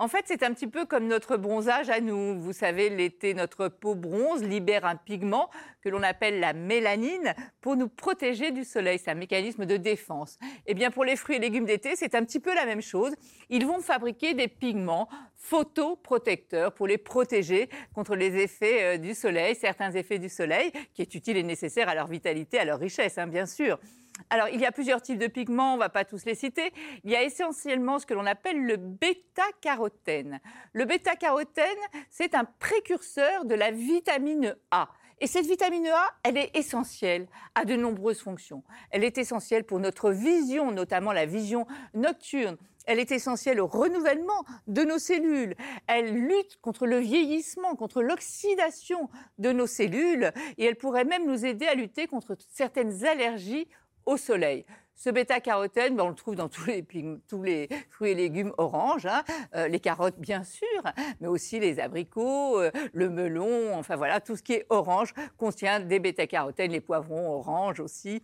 En fait, c'est un petit peu comme notre bronzage à nous. Vous savez, l'été, notre peau bronze, libère un pigment que l'on appelle la mélanine pour nous protéger du soleil. C'est un mécanisme de défense. Eh bien, pour les fruits et légumes d'été, c'est un petit peu la même chose. Ils vont fabriquer des pigments photoprotecteurs pour les protéger contre les effets euh, du soleil, certains effets du soleil, qui est utile et nécessaire à leur vitalité, à leur richesse, hein, bien sûr. Alors, il y a plusieurs types de pigments, on ne va pas tous les citer. Il y a essentiellement ce que l'on appelle le bêta-carotène. Le bêta-carotène, c'est un précurseur de la vitamine A. Et cette vitamine A, elle est essentielle à de nombreuses fonctions. Elle est essentielle pour notre vision, notamment la vision nocturne. Elle est essentielle au renouvellement de nos cellules. Elle lutte contre le vieillissement, contre l'oxydation de nos cellules. Et elle pourrait même nous aider à lutter contre certaines allergies au soleil. Ce bêta-carotène, ben, on le trouve dans tous les, fruits et légumes oranges, hein. euh, les carottes bien sûr, mais aussi les abricots, euh, le melon, enfin voilà, tout ce qui est orange contient des bêta-carotènes, les poivrons orange aussi.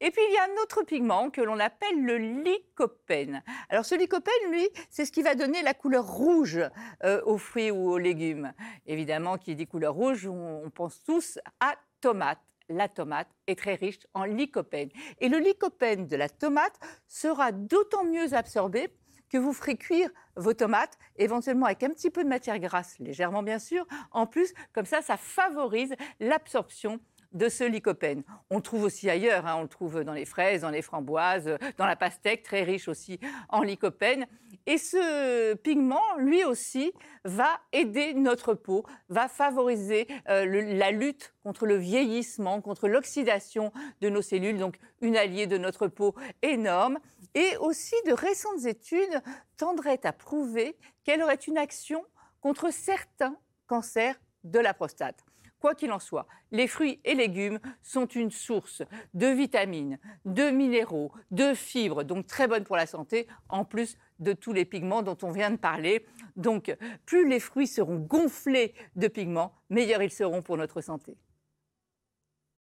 Et puis il y a un autre pigment que l'on appelle le lycopène. Alors ce lycopène, lui, c'est ce qui va donner la couleur rouge euh, aux fruits ou aux légumes. Évidemment, qui dit couleur rouge, on pense tous à tomate la tomate est très riche en lycopène. Et le lycopène de la tomate sera d'autant mieux absorbé que vous ferez cuire vos tomates, éventuellement avec un petit peu de matière grasse, légèrement bien sûr. En plus, comme ça, ça favorise l'absorption de ce lycopène. On le trouve aussi ailleurs, hein. on le trouve dans les fraises, dans les framboises, dans la pastèque, très riche aussi en lycopène. Et ce pigment, lui aussi, va aider notre peau, va favoriser euh, la lutte contre le vieillissement, contre l'oxydation de nos cellules, donc une alliée de notre peau énorme. Et aussi, de récentes études tendraient à prouver qu'elle aurait une action contre certains cancers de la prostate. Quoi qu'il en soit, les fruits et légumes sont une source de vitamines, de minéraux, de fibres, donc très bonnes pour la santé, en plus de tous les pigments dont on vient de parler. Donc, plus les fruits seront gonflés de pigments, meilleurs ils seront pour notre santé.